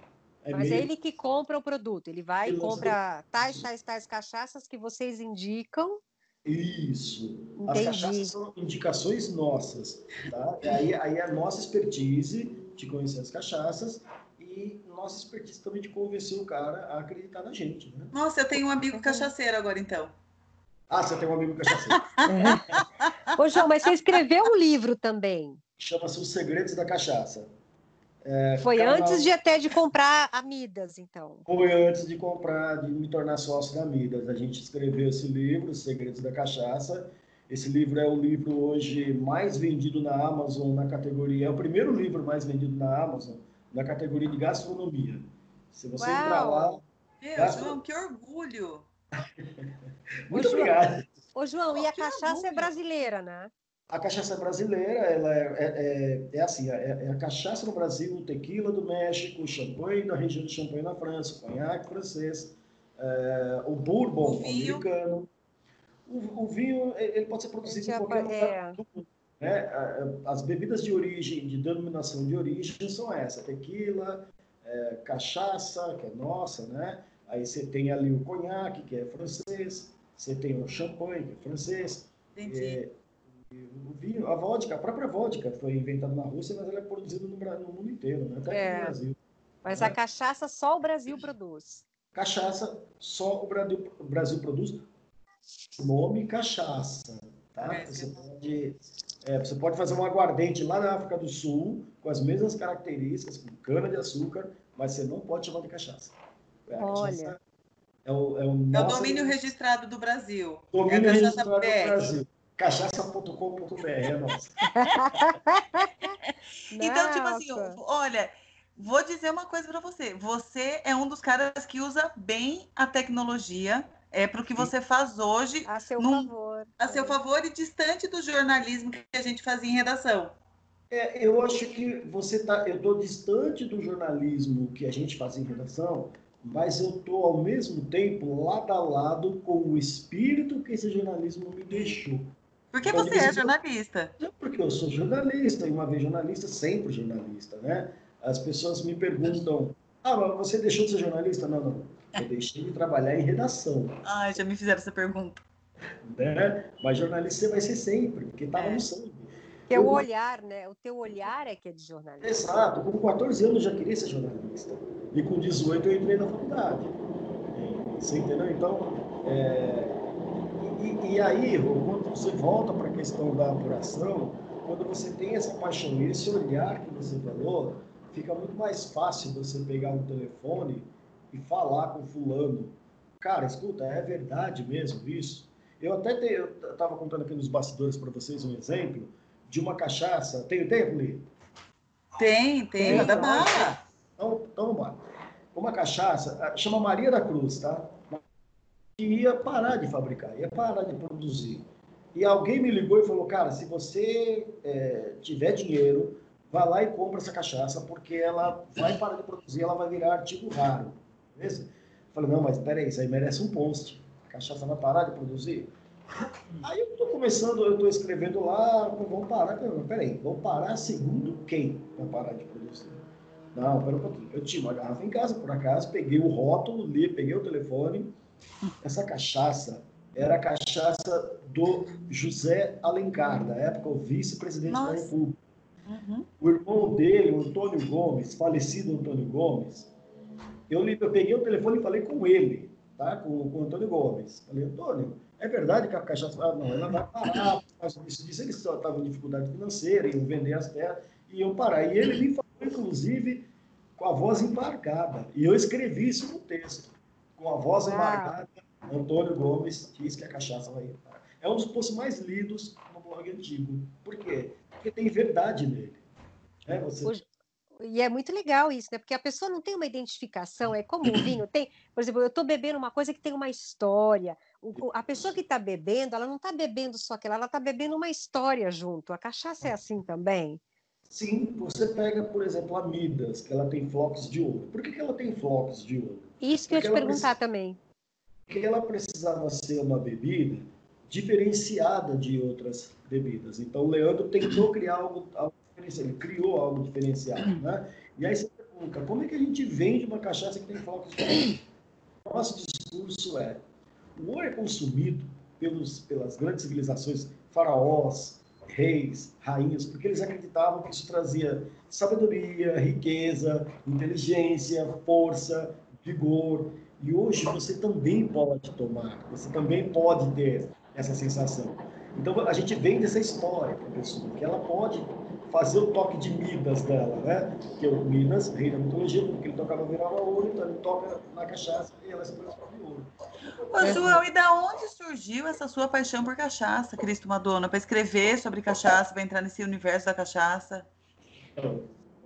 É Mas meio... é ele que compra o produto, ele vai e compra tais, tais, tais cachaças que vocês indicam. Isso. Entendi. As cachaças são indicações nossas. Tá? Aí, aí é a nossa expertise de conhecer as cachaças e nossa expertise também de convencer o cara a acreditar na gente. Né? Nossa, eu tenho um amigo cachaceiro agora, então. Ah, você tem um amigo cachaceiro. Ô, João, mas você escreveu um livro também. Chama-se Os Segredos da Cachaça. É, Foi antes de até de comprar a Midas, então. Foi antes de comprar, de me tornar sócio da Midas. A gente escreveu esse livro, Os Segredos da Cachaça. Esse livro é o livro hoje mais vendido na Amazon na categoria. É o primeiro livro mais vendido na Amazon na categoria de gastronomia. Se você Uau. entrar lá. Meu, gastro... João, que orgulho! [laughs] [laughs] Muito Ô, obrigado. João, Ô, João, e a cachaça é brasileira, né? A cachaça brasileira, ela é, é, é, é assim, é, é, a cachaça no Brasil, o tequila do México, o champanhe da região de Champagne na França, o conhaque francês, é, o bourbon o americano. O, o, vinho, ele pode ser produzido em qualquer lugar do mundo. Né? As bebidas de origem, de denominação de origem são essas, tequila, é, cachaça, que é nossa, né? Aí você tem ali o conhaque, que é francês, você tem o champanhe, que é francês. É, o vinho, a vodka, a própria vodka foi inventada na Rússia, mas ela é produzida no, no mundo inteiro, né? até é. aqui no Brasil. Mas né? a cachaça só o Brasil produz. Cachaça só o Brasil, o Brasil produz. Nome cachaça. Tá? É, você, pode, é, você pode fazer um aguardente lá na África do Sul, com as mesmas características, com cana-de-açúcar, mas você não pode chamar de cachaça. É, Olha. É o, é, o nosso... é o domínio registrado do Brasil. Domínio é registrado do Brasil. Cachaça.com.br é nossa. [laughs] então, tipo assim, olha, vou dizer uma coisa para você. Você é um dos caras que usa bem a tecnologia é para o que você faz hoje. A seu num, favor. A seu favor e distante do jornalismo que a gente fazia em redação. É, eu acho que você tá, eu estou distante do jornalismo que a gente fazia em redação, mas eu estou ao mesmo tempo lado a lado com o espírito que esse jornalismo me deixou. Porque então, você é jornalista. Porque eu sou jornalista, e uma vez jornalista, sempre jornalista, né? As pessoas me perguntam, ah, mas você deixou de ser jornalista? Não, não. Eu deixei de trabalhar em redação. Ah, já me fizeram essa pergunta. Né? Mas jornalista você vai ser sempre, porque estava no sangue. Que o olhar, né? O teu olhar é que é de jornalista. Exato. Com 14 anos eu já queria ser jornalista. E com 18 eu entrei na faculdade. Você entendeu? Então, é... e, e, aí, quando você volta para a questão da apuração, quando você tem essa paixão e esse olhar que você falou, fica muito mais fácil você pegar um telefone e falar com fulano. Cara, escuta, é verdade mesmo isso? Eu até estava contando aqui nos bastidores para vocês um exemplo de uma cachaça. Tem tempo, Li? Tem, tem, manda bala. Então, então vamos lá. Uma cachaça, ah, chama Maria da Cruz, tá? Que ia parar de fabricar, ia parar de produzir. E alguém me ligou e falou, cara, se você é, tiver dinheiro, vá lá e compra essa cachaça, porque ela vai parar de produzir, ela vai virar artigo raro. Beleza? Eu falei, não, mas peraí, isso aí merece um post. A cachaça vai parar de produzir? Aí eu estou começando, eu estou escrevendo lá, vamos parar. Peraí, vamos parar segundo quem vai parar de produzir? Não, pera um pouquinho. Eu tinha uma garrafa em casa, por acaso, peguei o rótulo, li, peguei o telefone. Essa cachaça era a cachaça do José Alencar, da época o vice-presidente da República. Uhum. O irmão dele, o Antônio Gomes, falecido Antônio Gomes, eu, eu peguei o telefone e falei com ele, tá? com, com o Antônio Gomes. Falei, Antônio, é verdade que a cachaça. Ah, não, ela vai parar. Mas isso disse, eles estavam em dificuldade financeira, iam vender as terras e iam parar. E ele me falou, inclusive, com a voz embargada. E eu escrevi isso no texto. Com a voz embargada, Antônio Gomes diz que a cachaça vai parar. É um dos posts mais lidos no blog antigo. Por quê? Porque tem verdade nele. É, você... E é muito legal isso, né? Porque a pessoa não tem uma identificação, é como o [coughs] vinho tem. Por exemplo, eu estou bebendo uma coisa que tem uma história. O, a pessoa que está bebendo, ela não está bebendo só aquela, ela está bebendo uma história junto. A cachaça é assim também? Sim, você pega, por exemplo, a Midas, que ela tem flocos de ouro. Por que, que ela tem flocos de ouro? Isso que Porque eu ia te perguntar também. Porque ela precisava ser uma bebida diferenciada de outras bebidas. Então, o Leandro tentou criar algo, algo ele criou algo diferenciado, né? E aí você pergunta, como é que a gente vende uma cachaça que tem flocos de ouro? Nosso discurso é, o ouro é consumido pelos, pelas grandes civilizações, faraós, reis, rainhas, porque eles acreditavam que isso trazia sabedoria, riqueza, inteligência, força, vigor. E hoje você também pode tomar, você também pode ter essa sensação. Então a gente vende essa história para a pessoa, que ela pode fazer o toque de Midas dela, né? Que o Midas, rei da mitologia, porque ele tocava virava ouro, então ele toca na cachaça e ela se transforma em ouro. Ô, João, e da onde surgiu essa sua paixão por cachaça, Cristo Madonna, para escrever sobre cachaça, para entrar nesse universo da cachaça? Então,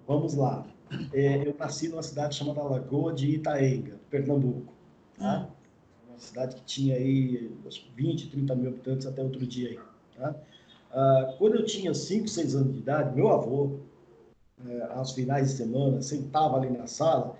vamos lá. É, eu nasci numa cidade chamada Lagoa de Itaenga, Pernambuco. Tá? Hum. Uma cidade que tinha aí acho, 20, 30 mil habitantes até outro dia. Aí, tá? Ah, quando eu tinha 5, 6 anos de idade, meu avô, eh, aos finais de semana, sentava ali na sala,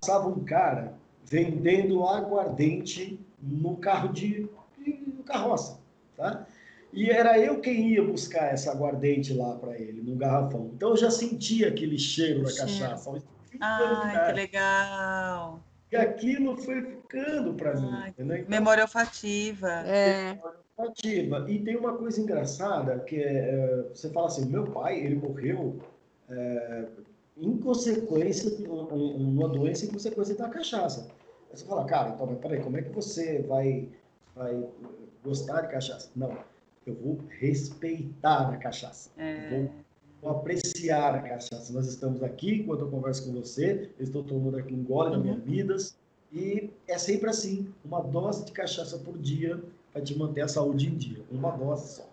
passava um cara vendendo aguardente no carro de, de carroça, tá? E era eu quem ia buscar essa aguardente lá para ele, no garrafão. Então eu já sentia aquele cheiro da cachaça. Ai, que legal! E aquilo foi ficando para mim. Então, memória olfativa. É. Memória olfativa. E tem uma coisa engraçada, que é, é, você fala assim, meu pai, ele morreu é, em consequência, uma doença em consequência da cachaça. Aí você fala, cara, então, mas peraí, como é que você vai, vai gostar de cachaça? Não. eu vou respeitar a cachaça. É. Vou, vou apreciar a cachaça. Nós estamos aqui, enquanto eu converso com você, eu estou tomando aqui um gole Uhum. da minha vidas, e é sempre assim, uma dose de cachaça por dia vai te manter a saúde em dia. Uma dose só.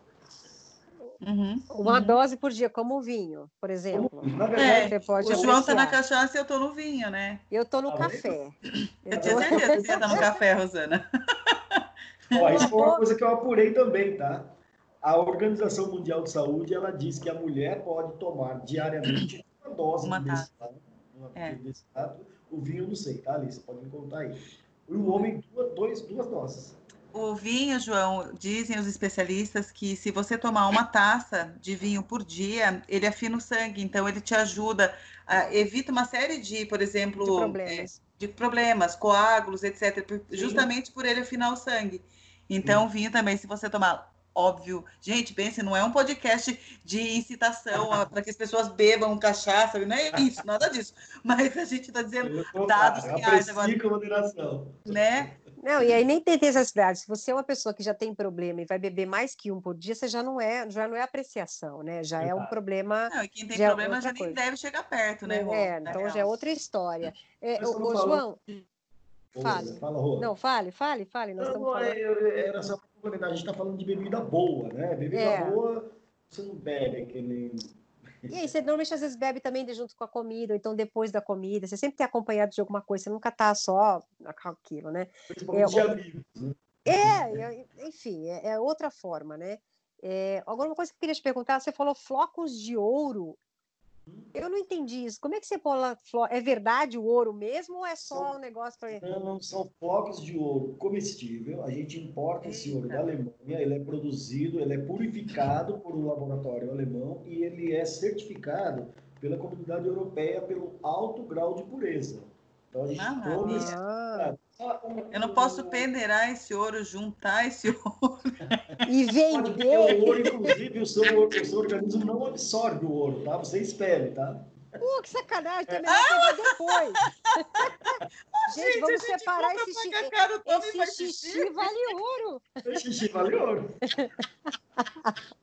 Uhum. Uma Uhum. dose por dia, como o vinho, por exemplo. Na verdade, Você pode O João tá na cachaça e eu tô no vinho, né? Eu tô no Tá café. Eu Eu tinha certeza que você estar no café, Rosana. Ó, isso foi uma coisa que eu apurei também, tá? A Organização Mundial de Saúde, ela diz que a mulher pode tomar diariamente [coughs] uma dose Uma de taça. destado, uma É. de destado. O vinho, eu não sei, tá, Alice? Pode me contar aí. E o homem, duas, dois, duas doses. O vinho, João, dizem os especialistas que se você tomar uma taça de vinho por dia, ele afina o sangue, então ele te ajuda, a, evita uma série de, por exemplo, de problemas. é, de problemas, coágulos, etc., por- justamente por ele afinar o sangue. Então, o vinho também, se você tomar, óbvio, gente, pense, não é um podcast de incitação para que as pessoas bebam cachaça, não é isso, nada disso. Mas a gente está dizendo, dados ah, reais agora. com moderação. né? Não, e aí nem tem necessidade. Se você é uma pessoa que já tem problema e vai beber mais que um por dia, você já não é, já não é apreciação, né? Já é um Exato. problema. Não, e quem tem Já é problema outra já nem coisa. deve chegar perto, né? Rô? É, então já é outra história. É, falando- João, Fale. Fala, Rô. não, fale, fale, fale. Nós Não, estamos falando. é- é- era só complementar. A gente está falando de bebida boa, né? Bebida É. boa, você não bebe que nem. E aí, você normalmente às vezes bebe também de junto com a comida, ou então depois da comida. Você sempre tem acompanhado de alguma coisa, você nunca tá só aquilo, né? De É, amigos. Né? É, é, enfim, é, é outra forma, né? É, agora, uma coisa que eu queria te perguntar, você falou flocos de ouro. Eu não entendi isso. Como é que você fala, flo- é verdade o ouro mesmo ou é só um negócio para Não, são flocos de ouro comestível. A gente importa esse ouro da Alemanha. Ele é produzido, ele é purificado por um laboratório alemão e ele é certificado pela comunidade europeia pelo alto grau de pureza. Então a gente toma esse Ah, Eu não posso peneirar esse ouro, juntar esse ouro. e vender. o ouro, inclusive, o seu, o seu organismo não absorve o ouro, tá? Você espere, tá? Pô, que sacanagem, tem melhor pegar depois. Gente, vamos a gente separar esse, xixi. esse xixi. xixi vale ouro. Esse xixi vale ouro. [laughs]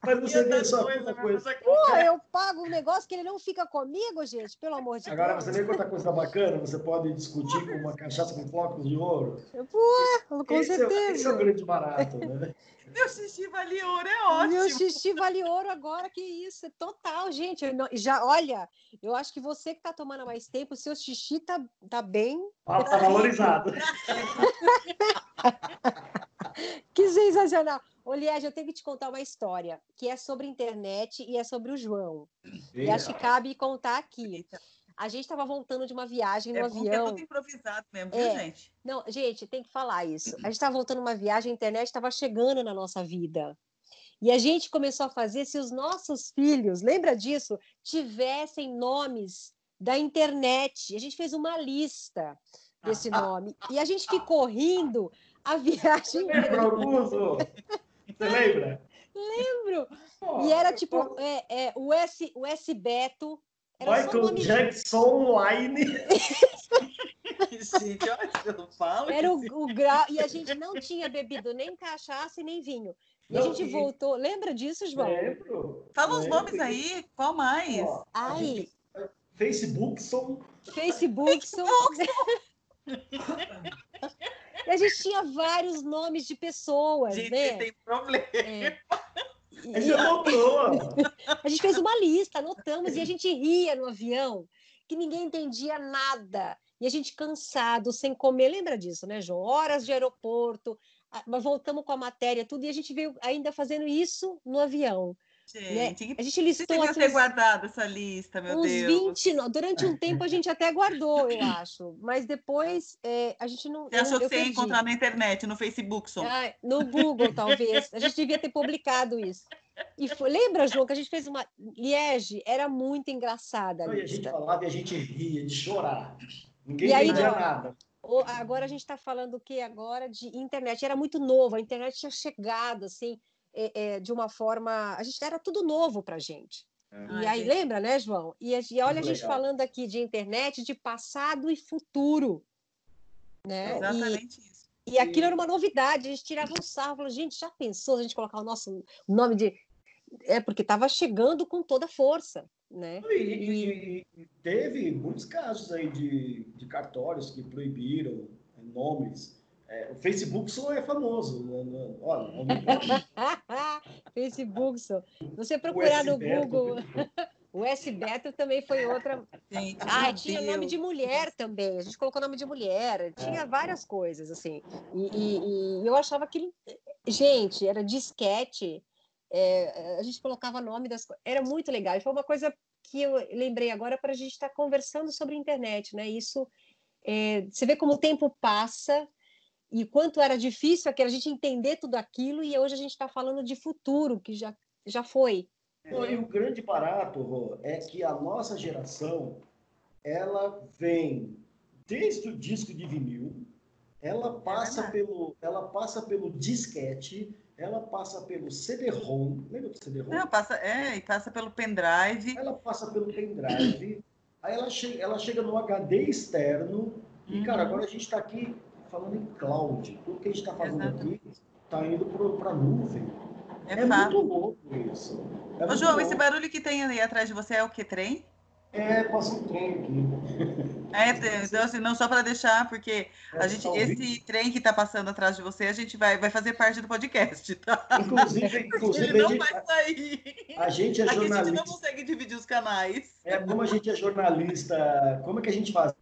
Mas você vê só uma meu, coisa. mas Pô, eu pago um negócio que ele não fica comigo, gente, pelo amor de Agora Deus. você vê quanta coisa bacana você pode discutir com uma cachaça com flocos de ouro. Pô, com esse, é, esse é o certeza. grande barato, né? [laughs] Meu xixi vale ouro, é ótimo. Meu xixi vale ouro agora, que isso, é total, gente. Eu não- já, olha, eu acho que você que está tomando há mais tempo, o seu xixi tá, tá bem. Ah, tá valorizado. [laughs] Que sensacional. Ô, Liege, eu tenho que te contar uma história que é sobre internet e é sobre o João. E acho que cabe contar aqui. A gente estava voltando de uma viagem no É é avião. tudo improvisado mesmo, viu, É. gente? Não, gente, tem que falar isso. A gente estava voltando uma viagem, a internet estava chegando na nossa vida. E a gente começou a fazer se os nossos filhos, lembra disso, tivessem nomes da internet. A gente fez uma lista desse nome. E a gente ficou rindo a [laughs] viagem Lembra, inteira. Augusto? Você lembra? Lembro. E era tipo é, é, o, S, o S Beto. Michael. Jackson Online. [laughs] gente, olha, eu falo. Era que o, o grau. E a gente não tinha bebido nem cachaça e nem vinho. E a gente e- voltou. Lembra disso, João? Lembro. Fala os nomes aí, qual mais? Ó, Ai, gente- Facebook são. Facebook. são- [laughs] e a gente tinha vários nomes de pessoas, gente, né? tem problema. É. A gente anotou. [laughs] a gente fez uma lista, anotamos, e a gente ria no avião, que ninguém entendia nada. E a gente cansado, sem comer. Lembra disso, né, João? Horas de aeroporto, mas voltamos com a matéria, tudo, e a gente veio ainda fazendo isso no avião. Gente, que A gente você listou devia assim, ter guardado essa lista, meu uns Deus. 20. no- Durante um tempo a gente até guardou, eu [laughs] acho. Mas depois é, a gente não. Você achou eu, que eu você encontrar na internet, no Facebook, só. Ah, no Google, talvez. A gente devia ter publicado isso. E foi- lembra, João, que a gente fez uma. Liege era muito engraçada a Não, a gente falava e a gente ria de chorar. Ninguém E aí, nada. Agora a gente está falando o que agora de internet. Era muito novo, a internet tinha chegado assim, é, é, de uma forma. A gente era tudo novo para gente. Ai, e aí, gente. lembra, né, João? E, a- e olha a gente legal. falando aqui de internet, de passado e futuro. Né? E, Exatamente isso. E aquilo era uma novidade, a gente tirava um sarro, falava, gente, já pensou a gente colocar o nosso nome de. É porque estava chegando com toda força, né? E, e, e, teve muitos casos aí de, de cartórios que proibiram nomes. É, o Facebook só é famoso. Né? olha, [laughs] Facebook só. Você procurar no Google. [laughs] O S-Beto também foi outra. Gente, ah, tinha Deus. nome de mulher também. A gente colocou nome de mulher. Tinha é. várias coisas, assim. E, e, e, eu achava que. Gente, era disquete. É, a gente colocava nome das coisas. Era muito legal. E foi uma coisa que eu lembrei agora para a gente estar tá conversando sobre a internet, né? Isso. É, você vê como o tempo passa e quanto era difícil aqui, a gente entender tudo aquilo, e hoje a gente está falando de futuro, que já, já foi. E o grande barato, Rô, é que a nossa geração, ela vem desde o disco de vinil, ela é passa, pelo, ela passa pelo disquete, ela passa pelo CD-ROM, lembra do CD-ROM? Não, passa, é, e passa pelo pendrive. Ela passa pelo pendrive, aí ela chega, ela chega no HD externo, e, uhum. cara, agora a gente está aqui falando em cloud. Tudo que a gente está fazendo Exato. aqui está indo para a nuvem. É, é muito louco isso. É Ô, João, louco. esse barulho que tem ali atrás de você é o que? Trem? É, passa um trem aqui. [laughs] É, então, assim, não só para deixar, porque é, a gente, esse trem que está passando atrás de você, a gente vai, vai fazer parte do podcast, tá? Inclusive, [laughs] inclusive ele não vai sair. A gente é jornalista. a gente não consegue dividir os canais. É, como a gente é jornalista, como é que a gente faz?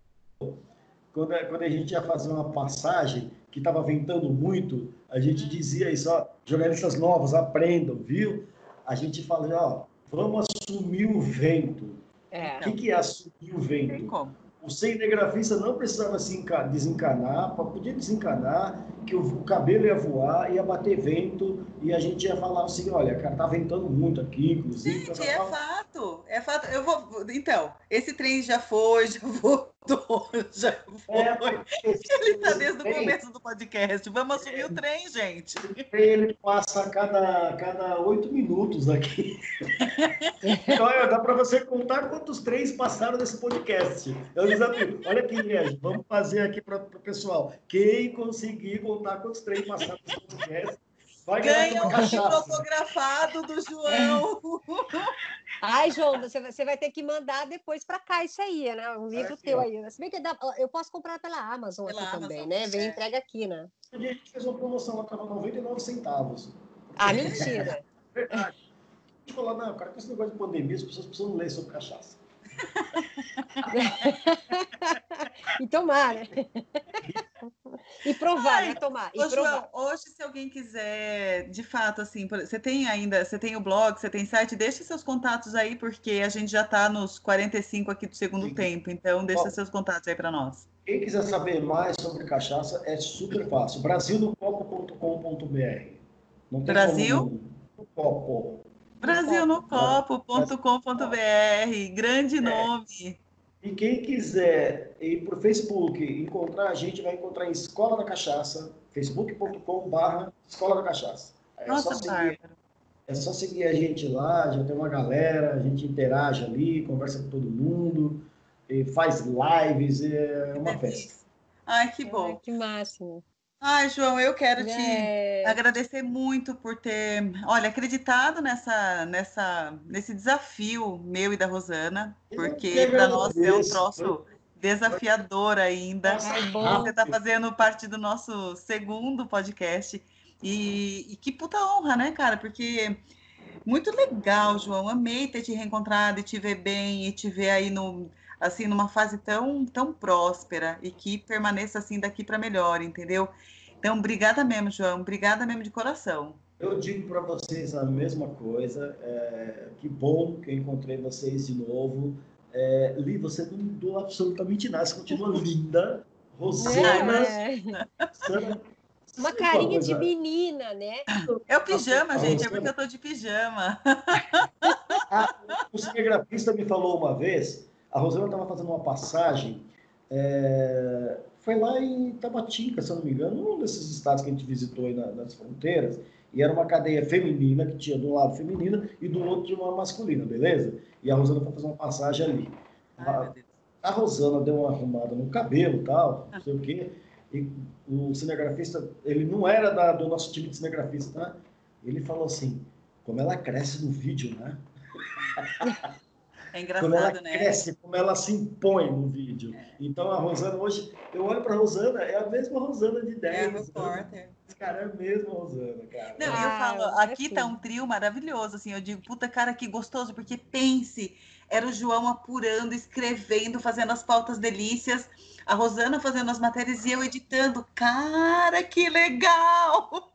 Quando, quando a gente ia fazer uma passagem, que estava ventando muito, a gente dizia isso, ó, jornalistas novos, aprendam, viu? A gente fala, ó, vamos assumir o vento. É. O que, que é assumir o vento? O cinegrafista não precisava se desencanar, podia desencanar, que o cabelo ia voar, ia bater vento, e a gente ia falar assim, olha, cara, tá ventando muito aqui, inclusive. Gente, é fato, é fato. Eu vou. Então, esse trem já foi, já [laughs] voltou, já foi. É, Ele tá desde o começo do podcast. Vamos assumir o trem, gente. Ele passa a cada, cada oito minutos aqui. [laughs] então, dá para você contar quantos trens passaram nesse podcast. É o desafio. Olha aqui, gente, vamos fazer aqui para o pessoal. Quem conseguir contar quantos trens passaram nesse podcast Vai Ganha um fotografado do João. [laughs] Ai, João, você, você vai ter que mandar depois para cá isso aí, né? Um livro aqui, teu ó. aí. Se bem que dá, eu posso comprar pela Amazon pela aqui Amazon, também, né? Vem é. entrega aqui, né? A gente fez uma promoção lá, estava 99 centavos. Ah, mentira. [laughs] Verdade. A gente falou, não, cara, com esse negócio de pandemia, as pessoas precisam ler sobre cachaça. [laughs] e tomar, né? E provar, Ai, né? Tomar. E ô, João, hoje, se alguém quiser, de fato, assim, você tem ainda, você tem o blog, você tem site, deixe seus contatos aí, porque a gente já está nos 45 aqui do segundo Sim. tempo, então deixa Bom, seus contatos aí para nós. Quem quiser saber mais sobre cachaça, é super fácil. brasilnocopo.com.br Brasil? No copo. Brasilnocopo.com.br, grande é. nome. E quem quiser ir para o Facebook encontrar a gente, vai encontrar em Escola da Cachaça, facebook.com.br Escola da Cachaça. É Nossa, só seguir, é só seguir a gente lá, já tem uma galera, a gente interage ali, conversa com todo mundo, faz lives, é uma festa. Ai, que bom. Ai, que máximo. Ai, João, eu quero te é... agradecer muito por ter, olha, acreditado nessa, nessa, nesse desafio meu e da Rosana, porque para nós é um troço desafiador ainda. Ai, Você está fazendo parte do nosso segundo podcast. E, e, que puta honra, né, cara? Porque muito legal, João. Amei ter te reencontrado e te ver bem e te ver aí no, assim numa fase tão tão próspera e que permaneça assim daqui para melhor, entendeu? Então, obrigada mesmo, João. Obrigada mesmo de coração. Eu digo para vocês a mesma coisa. É, que bom que eu encontrei vocês de novo. É, Li, você não mudou absolutamente nada. Você continua linda. Rosana. É. Uma carinha de menina, né? É o pijama, gente. É porque eu tô de pijama. [laughs] o cinegrafista me falou uma vez. A Rosana estava fazendo uma passagem. É, foi lá em Tabatinga, se eu não me engano, um desses estados que a gente visitou aí nas fronteiras, e era uma cadeia feminina, que tinha de um lado feminina e do outro de uma masculina, beleza? E a Rosana foi fazer uma passagem ali. Ai, a, a, Rosana deu uma arrumada no cabelo e tal, não sei o quê, e o cinegrafista, ele não era da, do nosso time de cinegrafista, tá? Ele falou assim, como ela cresce no vídeo, né? [laughs] É engraçado, como ela né? cresce, como ela se impõe no vídeo. É. Então a Rosana hoje, eu olho para a Rosana, é a mesma Rosana de 10. É a repórter. Cara, é a mesma Rosana, cara. Não, ah, eu falo, aqui é tá um trio maravilhoso, assim, eu digo, puta cara, que gostoso, porque pense, era o João apurando, escrevendo, fazendo as pautas delícias, a Rosana fazendo as matérias e eu editando. Cara, que legal!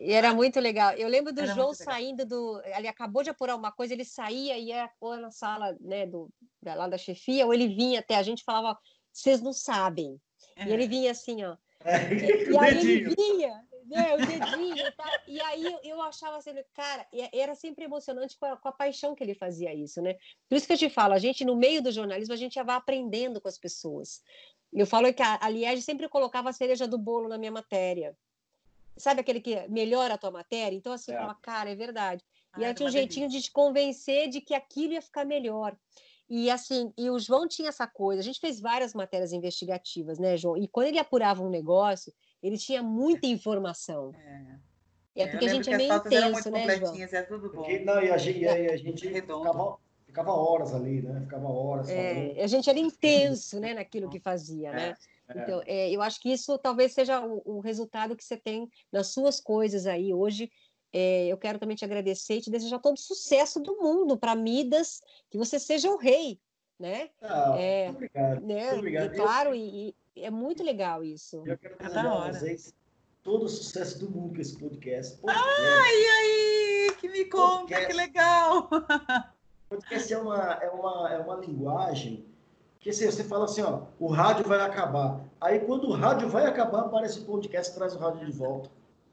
E era muito legal. Eu lembro do era João saindo do. Ele acabou de apurar uma coisa, ele saía e ia pôr na sala né, do, lá da chefia, ou ele vinha até a gente e falava: vocês não sabem. É. E ele vinha assim, ó. É. [laughs] E, e aí ele vinha, né, o dedinho e tal. E aí eu achava assim, cara, era sempre emocionante com a, com a, paixão que ele fazia isso, né? Por isso que eu te falo, a gente, no meio do jornalismo, a gente já vai aprendendo com as pessoas. Eu falo que a, a Liege sempre colocava a cereja do bolo na minha matéria. Sabe aquele que melhora a tua matéria? Então, assim, é. fala, cara, é verdade. Ah, e aí tinha um jeitinho delícia. de te convencer de que aquilo ia ficar melhor. E assim, e o João tinha essa coisa. A gente fez várias matérias investigativas, né, João? E quando ele apurava um negócio, ele tinha muita informação. É. É porque a gente é meio intenso, né, João? É tudo bom. Porque, não, e a gente, e a gente ficava, ficava horas ali, né? Ficava horas. É, a gente era intenso, né, naquilo que fazia, é, né? É. Então, é, eu acho que isso talvez seja o, o, resultado que você tem nas suas coisas aí hoje. É, eu quero também te agradecer e te desejar todo o sucesso do mundo para Midas, que você seja o rei, né? Ah, é, obrigado. Né? obrigado. E, claro, e, e, é muito legal isso. Eu quero tá desejar a vocês todo o sucesso do mundo com esse podcast. podcast. Ai, ai, que me conta, podcast. que legal! Podcast é uma, é uma, é uma linguagem que assim, você fala assim, ó, o rádio vai acabar. Aí quando o rádio vai acabar, aparece o podcast e traz o rádio de volta.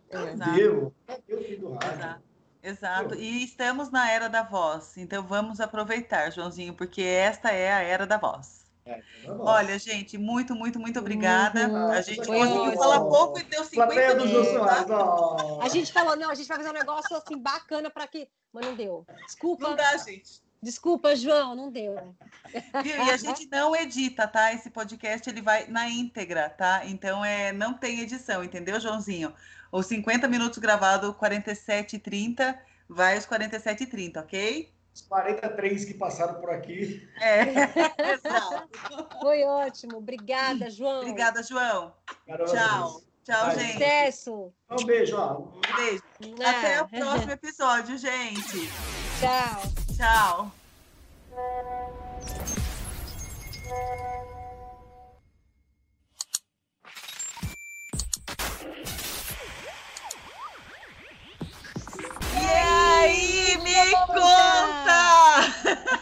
Cadê, o, cadê o fim do rádio? Exato. Exato. E estamos na era da voz. Então vamos aproveitar, Joãozinho, porque esta é a era da voz. É, Olha, gente, muito, muito, muito obrigada. Uhum. A gente Foi conseguiu ótimo. falar pouco e deu 50 minutos. Tá? A gente falou, não, a gente vai fazer um negócio assim bacana para que. Mas não deu. Desculpa. Não dá, gente. Desculpa, João, não deu. E a gente não edita, tá? Esse podcast ele vai na íntegra, tá? Então é, não tem edição, entendeu, Joãozinho? ou 50 minutos gravado 47 e 30, vai os 47 e 30, ok? Os 43 que passaram por aqui. É. [laughs] Foi ótimo. Obrigada, João. Obrigada, João. Caramba. Tchau. Tchau, vai. gente. Sucesso. Então, um beijo. Ó. Um beijo. Até o próximo episódio, gente. Tchau. Tchau. Dei conta! [laughs]